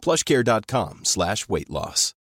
plushcare.com slash weight loss.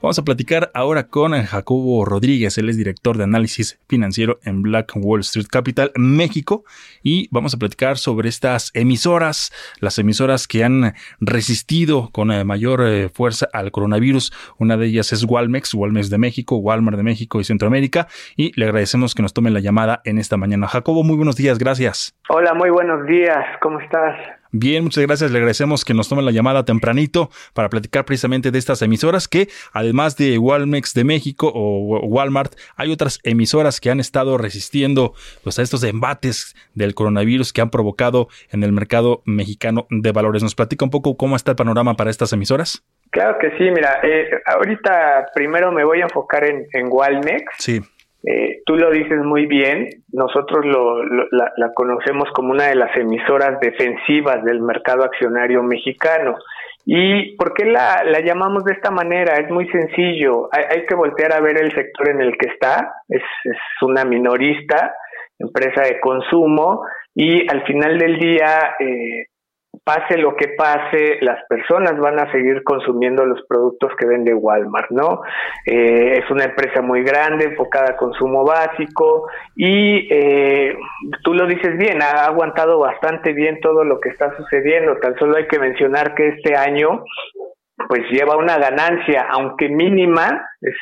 Vamos a platicar ahora con Jacobo Rodríguez, él es director de análisis financiero en Black Wall Street Capital, México, y vamos a platicar sobre estas emisoras, las emisoras que han resistido con eh, mayor eh, fuerza al coronavirus. Una de ellas es Walmex, Walmex de México, Walmart de México y Centroamérica, y le agradecemos que nos tome la llamada en esta mañana. Jacobo, muy buenos días, gracias. Hola, muy buenos días, ¿cómo estás? Bien, muchas gracias. Le agradecemos que nos tome la llamada tempranito para platicar precisamente de estas emisoras que, además de Walmex de México o Walmart, hay otras emisoras que han estado resistiendo pues, a estos embates del coronavirus que han provocado en el mercado mexicano de valores. ¿Nos platica un poco cómo está el panorama para estas emisoras? Claro que sí, mira, eh, ahorita primero me voy a enfocar en, en Walmex. Sí. Eh, tú lo dices muy bien, nosotros lo, la, conocemos como una de las emisoras defensivas del mercado accionario mexicano. ¿Y por qué la, la llamamos de esta manera? Es muy sencillo, hay, hay, que voltear a ver el sector en el que está, es, es una minorista, empresa de consumo, y al final del día eh, pase lo que pase, las personas van a seguir consumiendo los productos que vende Walmart, ¿no? Eh, es una empresa muy grande, enfocada a consumo básico y eh, tú lo dices bien, ha aguantado bastante bien todo lo que está sucediendo. Tan solo hay que mencionar que este año pues lleva una ganancia, aunque mínima, es,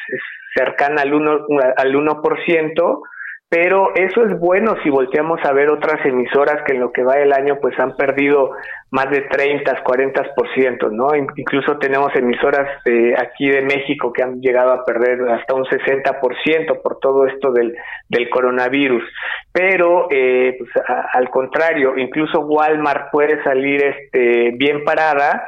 cercana al 1%, al 1% pero eso es bueno si volteamos a ver otras emisoras que en lo que va el año pues han perdido más de 30, 40%, ¿no? Incluso tenemos emisoras de aquí de México que han llegado a perder hasta un 60% por todo esto del, del coronavirus. Pero, eh, pues, al contrario, incluso Walmart puede salir este, bien parada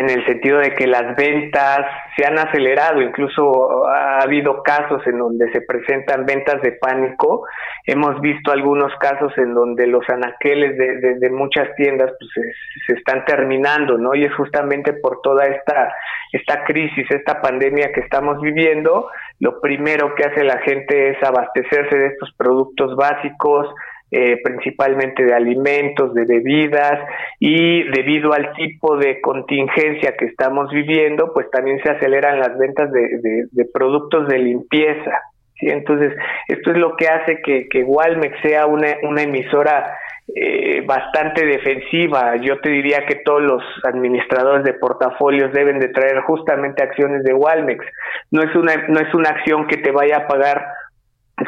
en el sentido de que las ventas se han acelerado, incluso ha habido casos en donde se presentan ventas de pánico, hemos visto algunos casos en donde los anaqueles de, de, muchas tiendas pues, se, se, están terminando, ¿no? Y es justamente por toda esta, esta crisis, esta pandemia que estamos viviendo, lo primero que hace la gente es abastecerse de estos productos básicos, eh, principalmente de alimentos, de bebidas y debido al tipo de contingencia que estamos viviendo, pues también se aceleran las ventas de, de, productos de limpieza. ¿sí? Entonces, esto es lo que hace que, que Walmex sea una, una emisora eh, bastante defensiva. Yo te diría que todos los administradores de portafolios deben de traer justamente acciones de Walmex. No es una, no es una acción que te vaya a pagar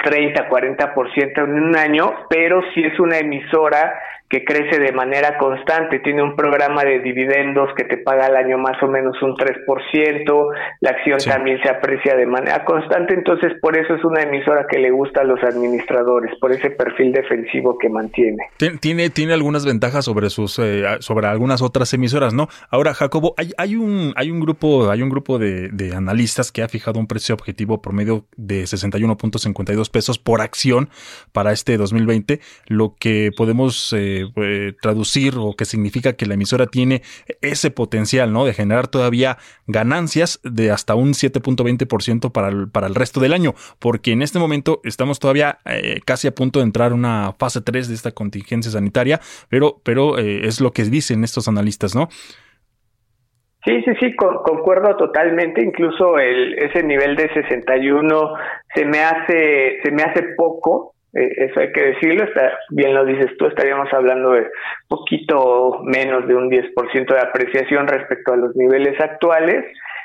30, 40% en un año, pero si es una emisora que crece de manera constante, tiene un programa de dividendos que te paga al año más o menos un 3%, la acción sí. también se aprecia de manera constante, entonces por eso es una emisora que le gusta a los administradores, por ese perfil defensivo que mantiene. Tiene, tiene algunas ventajas sobre sus eh, sobre algunas otras emisoras, ¿no? Ahora, Jacobo, hay, hay un hay un grupo, hay un grupo de, de analistas que ha fijado un precio objetivo promedio de 61.52 pesos por acción para este 2020, lo que podemos eh, eh, traducir o que significa que la emisora tiene ese potencial, ¿no? De generar todavía ganancias de hasta un 7.20% para el, para el resto del año, porque en este momento estamos todavía eh, casi a punto de entrar a una fase 3 de esta contingencia sanitaria, pero, pero eh, es lo que dicen estos analistas, ¿no? Sí, sí, sí, con, concuerdo totalmente. Incluso el, ese nivel de 61 se me hace, se me hace poco eso hay que decirlo, está, bien lo dices tú, estaríamos hablando de poquito menos de un 10% de apreciación respecto a los niveles actuales.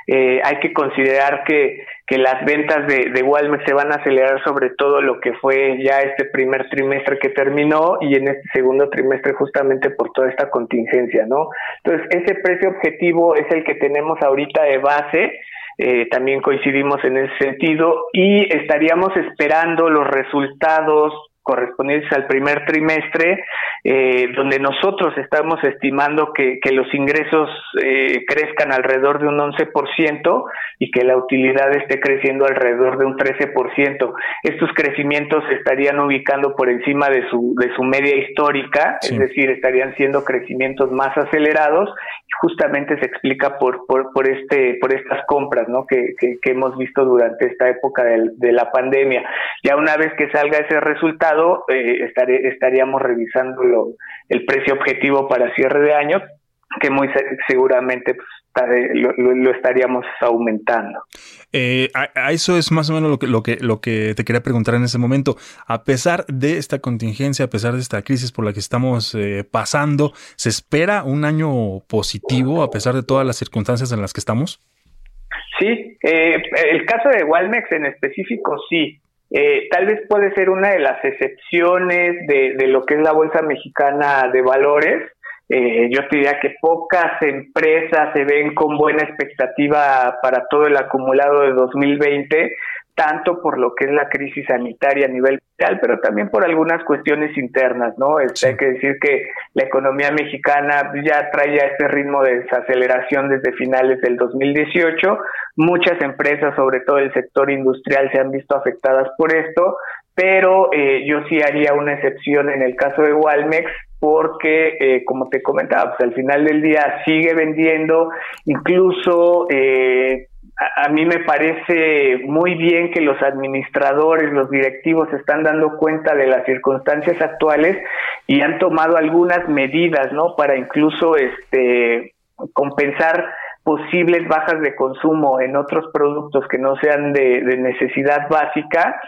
Eh, hay que considerar que, que las ventas de, de Walmart se van a acelerar sobre todo lo que fue ya este primer trimestre que terminó y en este segundo trimestre justamente por toda esta contingencia, ¿no? Entonces, ese precio objetivo es el que tenemos ahorita de base, eh, también coincidimos en ese sentido y estaríamos esperando los resultados correspondientes al primer trimestre, eh, donde nosotros estamos estimando que, que los ingresos eh, crezcan alrededor de un 11% y que la utilidad esté creciendo alrededor de un 13%. Estos crecimientos se estarían ubicando por encima de su, de su media histórica, es decir, estarían siendo crecimientos más acelerados y justamente se explica por, por, por, este, por estas compras ¿no? que, que, hemos visto durante esta época de, de, la pandemia. Ya una vez que salga ese resultado, eh, estaríamos revisando el precio objetivo para cierre de año, que muy seguramente pues, lo, estaríamos aumentando. Eh, a, eso es más o menos lo que, lo, que, lo que te quería preguntar en ese momento. A pesar de esta contingencia, a pesar de esta crisis por la que estamos eh, pasando, ¿se espera un año positivo a pesar de todas las circunstancias en las que estamos? Sí, eh, el caso de Walmex en específico sí. Tal vez puede ser una de las excepciones de, de, lo que es la Bolsa Mexicana de Valores, eh, yo te diría que pocas empresas se ven con buena expectativa para todo el acumulado de 2020, tanto por lo que es la crisis sanitaria a nivel mundial, pero también por algunas cuestiones internas, ¿no? Este, hay que decir que la economía mexicana ya trae ya este ritmo de desaceleración desde finales del 2018. Muchas empresas, sobre todo el sector industrial, se han visto afectadas por esto, pero eh, yo sí haría una excepción en el caso de Walmex, porque, eh, como te comentaba, pues al final del día sigue vendiendo, incluso eh, a, mí me parece muy bien que los administradores, los directivos se están dando cuenta de las circunstancias actuales y han tomado algunas medidas, ¿no? Para incluso este compensar posibles bajas de consumo en otros productos que no sean de, de necesidad básica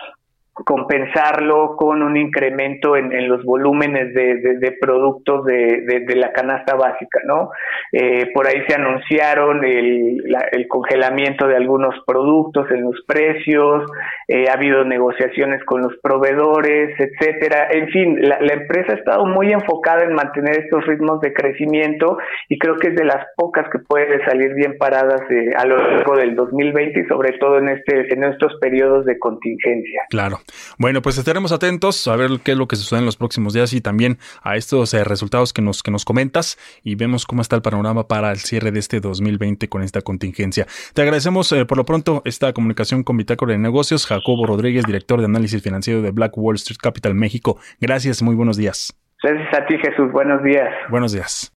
compensarlo con un incremento en, los volúmenes de, productos de, la canasta básica, ¿no? Eh, por ahí se anunciaron el, congelamiento de algunos productos en los precios, eh, ha habido negociaciones con los proveedores, etcétera. En fin, la, empresa ha estado muy enfocada en mantener estos ritmos de crecimiento y creo que es de las pocas que puede salir bien paradas eh, a lo largo del 2020 y sobre todo en este en estos periodos de contingencia. Claro. Bueno, pues estaremos atentos a ver qué es lo que sucede en los próximos días y también a estos eh, resultados que nos, que nos comentas y vemos cómo está el panorama para el cierre de este 2020 con esta contingencia. Te agradecemos eh, por lo pronto esta comunicación con Bitácora de Negocios, Jacobo Rodríguez, director de análisis financiero de Black Wall Street Capital México. Gracias, muy buenos días. Gracias a ti, Jesús. Buenos días. Buenos días.